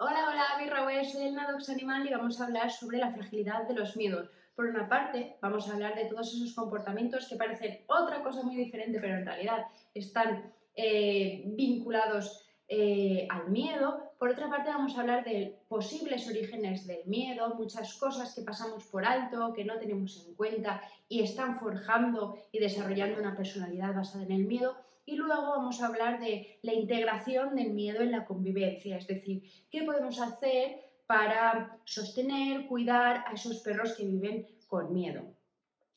Hola, hola, mi Raúl, soy el Nadox Animal y vamos a hablar sobre la fragilidad de los miedos. Por una parte, vamos a hablar de todos esos comportamientos que parecen otra cosa muy diferente, pero en realidad están eh, vinculados eh, al miedo. Por otra parte, vamos a hablar de posibles orígenes del miedo, muchas cosas que pasamos por alto, que no tenemos en cuenta y están forjando y desarrollando una personalidad basada en el miedo. Y luego vamos a hablar de la integración del miedo en la convivencia, es decir, qué podemos hacer para sostener, cuidar a esos perros que viven con miedo.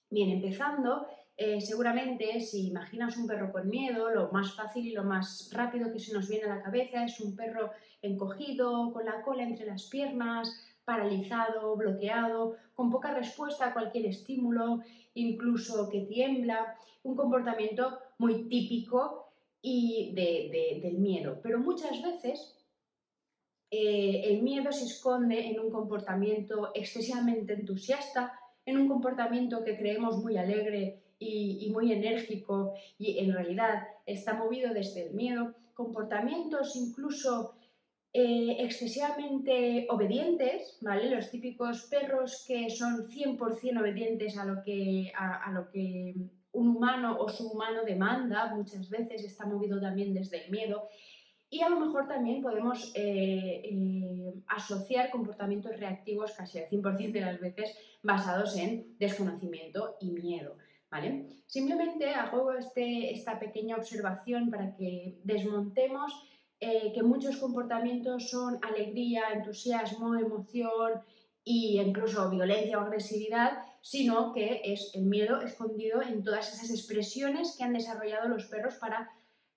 Bien, empezando, eh, seguramente si imaginas un perro con miedo, lo más fácil y lo más rápido que se nos viene a la cabeza es un perro encogido, con la cola entre las piernas, paralizado, bloqueado, con poca respuesta a cualquier estímulo, incluso que tiembla, un comportamiento muy típico y del miedo. Pero muchas veces eh, el miedo se esconde en un comportamiento excesivamente entusiasta, en un comportamiento que creemos muy alegre y, muy enérgico y en realidad está movido desde el miedo, comportamientos incluso eh, excesivamente obedientes, ¿vale? Los típicos perros que son 100% obedientes a lo, que, a, lo que un humano o su humano demanda, muchas veces está movido también desde el miedo. Y a lo mejor también podemos eh, eh, asociar comportamientos reactivos casi al 100% de las veces basados en desconocimiento y miedo. Simplemente hago este, esta pequeña observación para que desmontemos eh, que muchos comportamientos son alegría, entusiasmo, emoción e incluso violencia o agresividad, sino que es el miedo escondido en todas esas expresiones que han desarrollado los perros para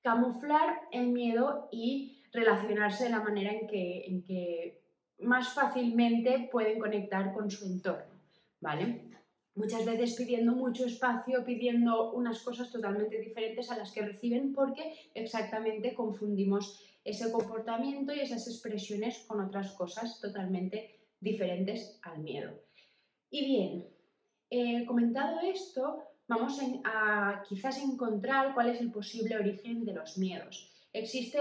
camuflar el miedo y relacionarse de la manera en que, en que más fácilmente pueden conectar con su entorno, ¿vale? muchas veces pidiendo mucho espacio, pidiendo unas cosas totalmente diferentes a las que reciben porque exactamente confundimos ese comportamiento y esas expresiones con otras cosas totalmente diferentes al miedo. Y bien, eh, comentado esto, vamos a, quizás encontrar cuál es el posible origen de los miedos. Existe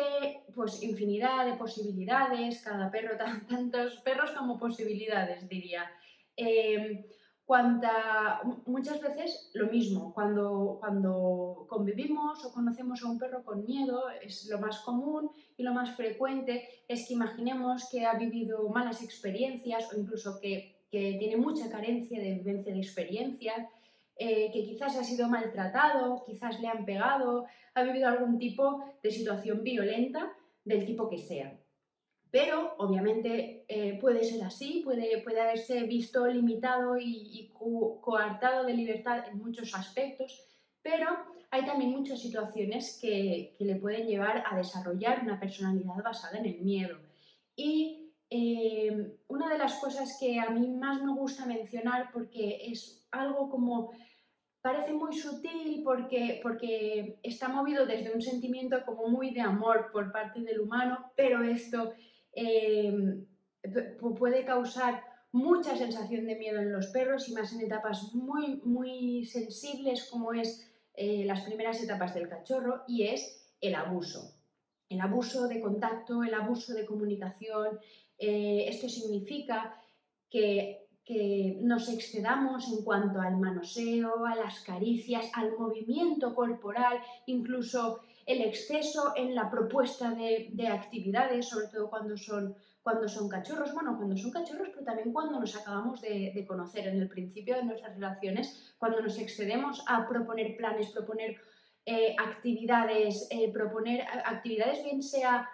pues infinidad de posibilidades, cada perro, tantos perros como posibilidades, diría. Eh, Cuanta, muchas veces lo mismo, cuando, cuando convivimos o conocemos a un perro con miedo, es lo más común y lo más frecuente es que imaginemos que ha vivido malas experiencias o incluso que, que tiene mucha carencia de vivencia de experiencias, eh, que quizás ha sido maltratado, quizás le han pegado, ha vivido algún tipo de situación violenta del tipo que sea. Pero obviamente eh, puede ser así, puede, puede haberse visto limitado y, coartado de libertad en muchos aspectos, pero hay también muchas situaciones que, le pueden llevar a desarrollar una personalidad basada en el miedo. Y eh, una de las cosas que a mí más me gusta mencionar, porque es algo como parece muy sutil porque, porque está movido desde un sentimiento como muy de amor por parte del humano, pero esto Em, puede causar mucha sensación de miedo en los perros y más en etapas muy, muy sensibles como es eh, las primeras etapas del cachorro y es el abuso. El abuso de contacto, el abuso de comunicación. Eh, esto significa que, que nos excedamos en cuanto al manoseo, a las caricias, al movimiento corporal, incluso el exceso en la propuesta de, actividades, sobre todo cuando son, cuando son cachorros, bueno, cuando son cachorros, pero también cuando nos acabamos de, conocer. En el principio de nuestras relaciones, cuando nos excedemos a proponer planes, proponer eh, actividades, eh, proponer actividades bien sea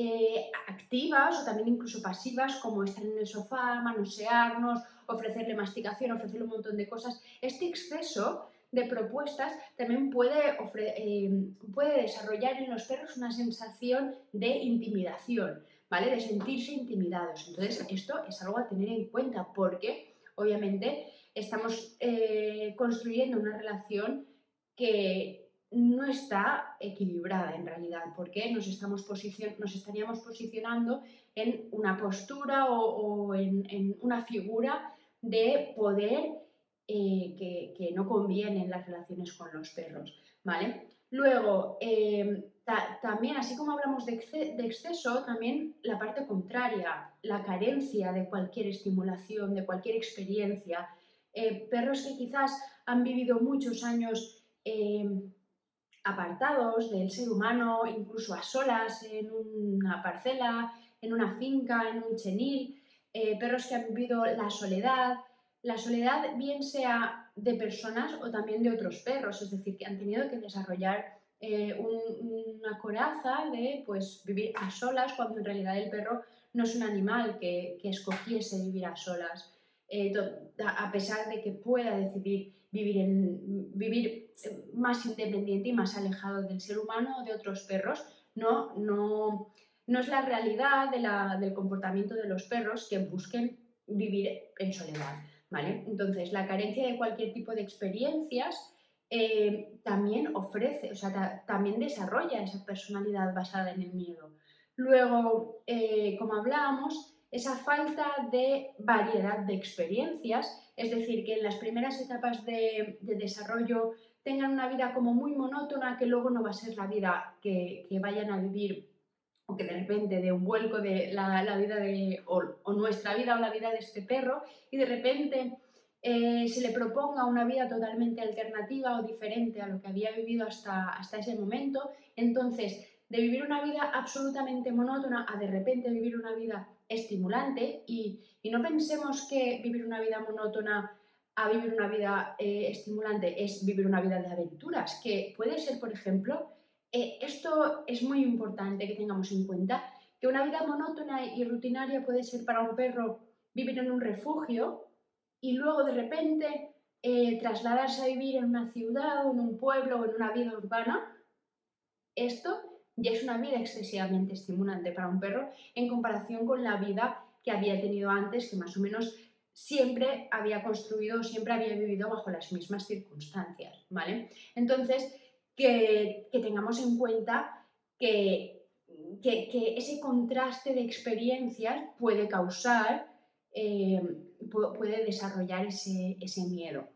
eh, activas o también incluso pasivas, como estar en el sofá, manosearnos, ofrecerle masticación, ofrecerle un montón de cosas. Este exceso de propuestas también puede, eh, puede desarrollar en los perros una sensación de intimidación, ¿vale? De sentirse intimidados. Entonces, esto es algo a tener en cuenta porque, obviamente, estamos eh, construyendo una relación que no está equilibrada en realidad, porque nos, estamos nos estaríamos posicionando en una postura o, en, en una figura de poder eh, que, no convienen las relaciones con los perros, ¿vale? Luego, em, también, así como hablamos de, exceso, también la parte contraria, la carencia de cualquier estimulación, de cualquier experiencia. Eh, perros que quizás han vivido muchos años apartados del ser humano, incluso a solas en una parcela, en una finca, en un chenil, eh, perros que han vivido la soledad, la soledad bien sea de personas o también de otros perros, es decir, que han tenido que desarrollar eh, una coraza de pues, vivir a solas cuando en realidad el perro no es un animal que, escogiese vivir a solas, eh, a pesar de que pueda decidir vivir, vivir más independiente y más alejado del ser humano o de otros perros, no, no, no es la realidad del comportamiento de los perros que busquen vivir en soledad. ¿vale? Entonces, la carencia de cualquier tipo de experiencias eh, también ofrece, o sea, también desarrolla esa personalidad basada en el miedo. Luego, eh, como hablábamos, esa falta de variedad de experiencias, es decir, que en las primeras etapas de, desarrollo tengan una vida como muy monótona, que luego no va a ser la vida que, vayan a vivir o que de repente de un vuelco de la, vida de, o, o, nuestra vida o la vida de este perro y de repente eh, se le proponga una vida totalmente alternativa o diferente a lo que había vivido hasta, hasta ese momento. Entonces, de vivir una vida absolutamente monótona a de repente vivir una vida estimulante y, no pensemos que vivir una vida monótona a vivir una vida eh, estimulante es vivir una vida de aventuras, que puede ser, por ejemplo, eh, esto es muy importante que tengamos en cuenta, que una vida monótona y rutinaria puede ser para un perro vivir en un refugio, y luego de repente eh, trasladarse a vivir en una ciudad o en un pueblo o en una vida urbana, esto ya es una vida excesivamente estimulante para un perro en comparación con la vida que había tenido antes, que más o menos siempre había construido, siempre había vivido bajo las mismas circunstancias, ¿vale? Entonces, que, tengamos en cuenta que, que, ese contraste de experiencias puede causar eh, puede desarrollar ese, miedo.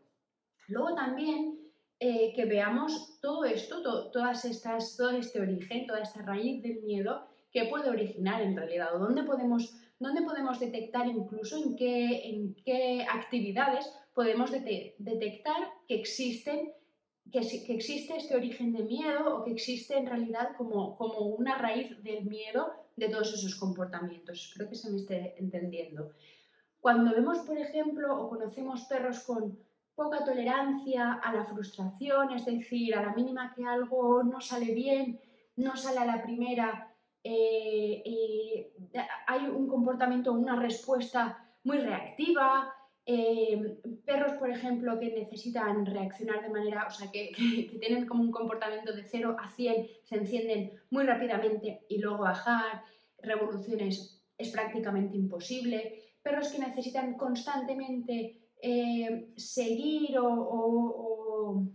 Luego también eh, que veamos todo esto, todas estas, todo este origen, toda esta raíz del miedo que puede originar en realidad, o dónde podemos, dónde podemos detectar incluso en qué, en qué actividades podemos detectar que existen que, que, existe este origen de miedo o que existe en realidad como, como una raíz del miedo de todos esos comportamientos. Espero que se me esté entendiendo. Cuando vemos, por ejemplo, o conocemos perros con poca tolerancia a la frustración, es decir, a la mínima que algo no sale bien, no sale a la primera, eh, eh, hay un comportamiento, una respuesta muy reactiva, eh, perros, por ejemplo, que necesitan reaccionar de manera, o sea, que, tienen como un comportamiento de 0 a 100, se encienden muy rápidamente y luego bajar, revoluciones es prácticamente imposible perros que necesitan constantemente eh, seguir o,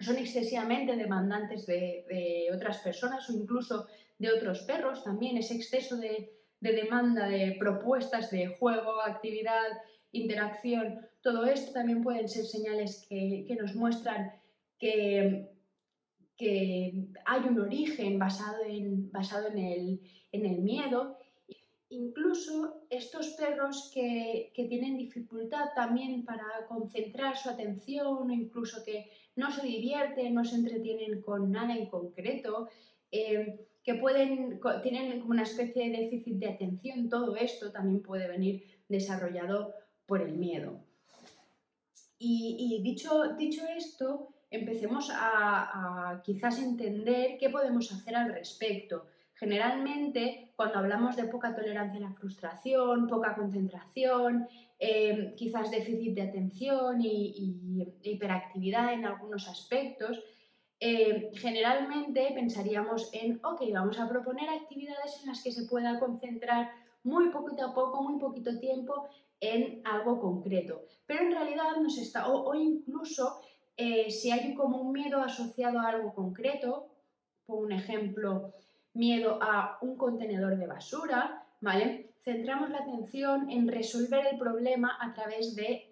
son excesivamente demandantes de, otras personas o incluso de otros perros, también ese exceso de, demanda de propuestas de juego, actividad, interacción, todo esto también pueden ser señales que, nos muestran que, que, hay un origen basado en, basado en, el, en el miedo Incluso estos perros que, tienen dificultad también para concentrar su atención o incluso que no se divierten, no se entretienen con nada en concreto, eh, que pueden, tienen como una especie de déficit de atención, todo esto también puede venir desarrollado por el miedo. Y, dicho, dicho esto, empecemos a, a quizás entender qué podemos hacer al respecto. Generalmente, cuando hablamos de poca tolerancia a la frustración, poca concentración, eh, quizás déficit de atención y, hiperactividad en algunos aspectos, eh, generalmente pensaríamos en, ok, vamos a proponer actividades en las que se pueda concentrar muy poquito a poco, muy poquito tiempo en algo concreto. Pero en realidad nos está, o, incluso eh, si hay como un miedo asociado a algo concreto, por un ejemplo, miedo a un contenedor de basura, ¿vale? Centramos la atención en resolver el problema a través de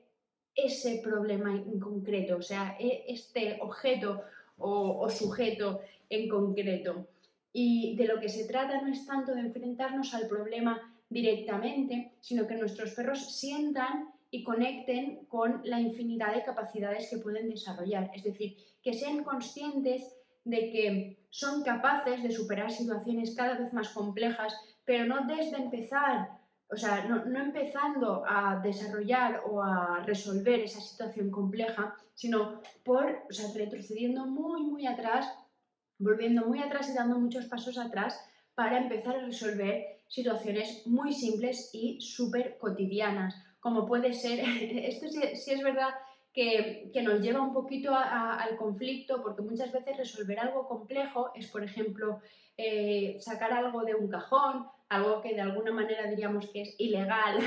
ese problema en concreto, o sea, e, este objeto o, sujeto en concreto. Y de lo que se trata no es tanto de enfrentarnos al problema directamente, sino que nuestros perros sientan y conecten con la infinidad de capacidades que pueden desarrollar. Es decir, que sean conscientes de que son capaces de superar situaciones cada vez más complejas, pero no desde empezar, o sea, no, empezando a desarrollar o a resolver esa situación compleja, sino por, o sea, retrocediendo muy, muy atrás, volviendo muy atrás y dando muchos pasos atrás para empezar a resolver situaciones muy simples y súper cotidianas, como puede ser, esto sí es verdad que, nos lleva un poquito al conflicto, porque muchas veces resolver algo complejo es, por ejemplo, eh, sacar algo de un cajón, algo que de alguna manera diríamos que es ilegal,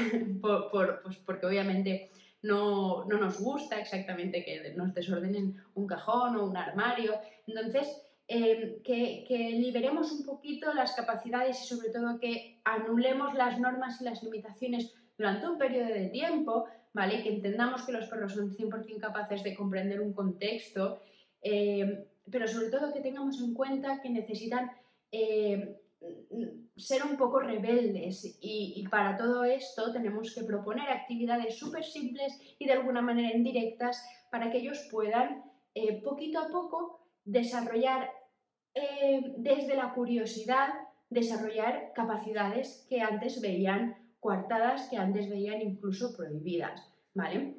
pues porque obviamente no, nos gusta exactamente que nos desordenen un cajón o un armario. Entonces, eh, que, que, liberemos un poquito las capacidades y sobre todo que anulemos las normas y las limitaciones durante un periodo de tiempo ¿vale? Que entendamos que los perros son 100% capaces de comprender un contexto, eh, pero sobre todo que tengamos en cuenta que necesitan eh, ser un poco rebeldes y, para todo esto tenemos que proponer actividades súper simples y de alguna manera indirectas para que ellos puedan eh, poquito a poco desarrollar desde la curiosidad, desarrollar capacidades que antes veían coartadas que antes veían incluso prohibidas, ¿vale?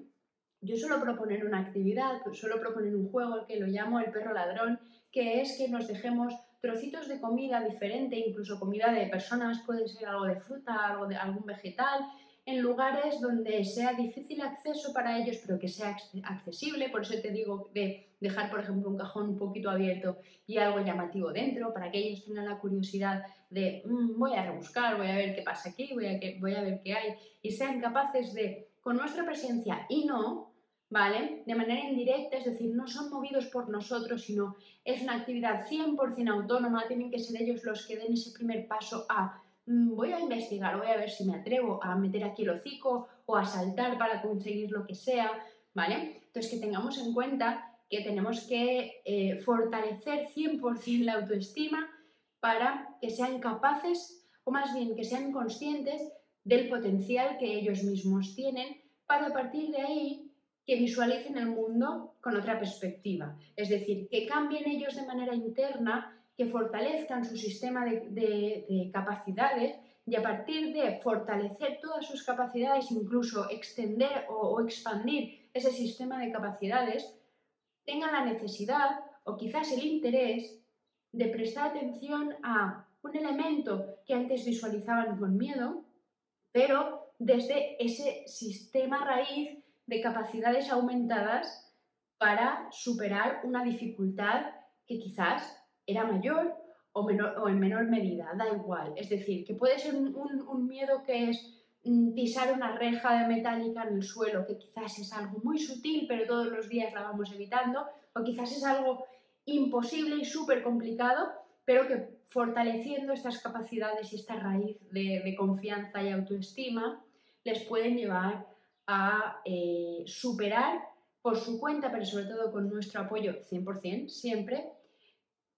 Yo suelo proponer una actividad, pues suelo proponer un juego que lo llamo el perro ladrón, que es que nos dejemos trocitos de comida diferente, incluso comida de personas, puede ser algo de fruta, algo de algún vegetal, en lugares donde sea difícil acceso para ellos, pero que sea accesible. Por eso te digo de dejar, por ejemplo, un cajón un poquito abierto y algo llamativo dentro, para que ellos tengan la curiosidad de mm, voy a rebuscar, voy a ver qué pasa aquí, voy a, voy a ver qué hay, y sean capaces de, con nuestra presencia y no, ¿vale? De manera indirecta, es decir, no son movidos por nosotros, sino es una actividad 100% autónoma, tienen que ser ellos los que den ese primer paso a voy a investigar, voy a ver si me atrevo a meter aquí el hocico o a saltar para conseguir lo que sea, ¿vale? Entonces que tengamos en cuenta que tenemos que eh, fortalecer 100% la autoestima para que sean capaces, o más bien que sean conscientes del potencial que ellos mismos tienen para a partir de ahí que visualicen el mundo con otra perspectiva. Es decir, que cambien ellos de manera interna fortalezcan su sistema de, capacidades y a partir de fortalecer todas sus capacidades, incluso extender o, expandir ese sistema de capacidades, tengan la necesidad o quizás el interés de prestar atención a un elemento que antes visualizaban con miedo, pero desde ese sistema raíz de capacidades aumentadas para superar una dificultad que quizás era mayor o, menor, o en menor medida, da igual. Es decir, que puede ser un, miedo que es mm, pisar una reja de metálica en el suelo, que quizás es algo muy sutil, pero todos los días la vamos evitando, o quizás es algo imposible y súper complicado, pero que fortaleciendo estas capacidades y esta raíz de, confianza y autoestima, les pueden llevar a eh, superar por su cuenta, pero sobre todo con nuestro apoyo 100%, siempre,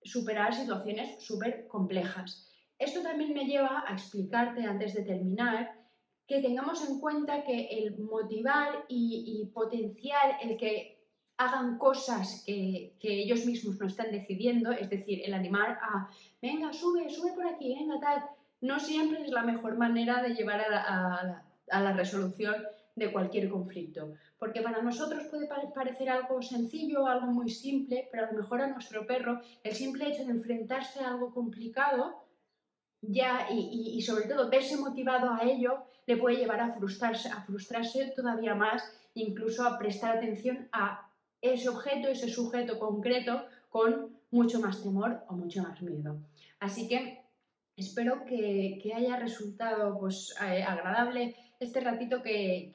superar situaciones súper complejas. Esto también me lleva a explicarte antes de terminar que tengamos en cuenta que el motivar y, potenciar el que hagan cosas que, ellos mismos no están decidiendo, es decir, el animar a, venga, sube, sube por aquí, venga, tal, no siempre es la mejor manera de llevar a la resolución de cualquier conflicto. Porque para nosotros puede parecer algo sencillo, algo muy simple, pero a lo mejor a nuestro perro el simple hecho de enfrentarse a algo complicado ya y, sobre todo verse motivado a ello le puede llevar a frustrarse, a frustrarse todavía más, incluso a prestar atención a ese objeto, ese sujeto concreto con mucho más temor o mucho más miedo. Así que espero que, haya resultado pues, eh, agradable este ratito, que,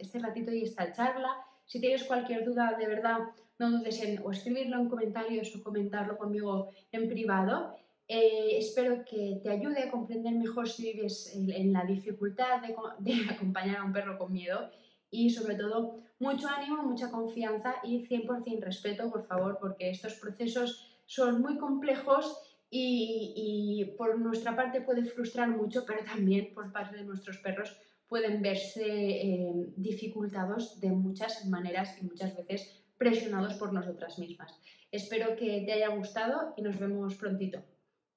este ratito y esta charla. Si tienes cualquier duda, de verdad, no dudes en o escribirlo en comentarios o comentarlo conmigo en privado. Eh, espero que te ayude a comprender mejor si vives en, la dificultad de, acompañar a un perro con miedo y sobre todo mucho ánimo, mucha confianza y 100% respeto, por favor, porque estos procesos son muy complejos y, por nuestra parte puede frustrar mucho, pero también por parte de nuestros perros pueden verse eh, dificultados de muchas maneras y muchas veces presionados por nosotras mismas. Espero que te haya gustado y nos vemos prontito.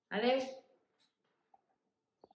Adiós.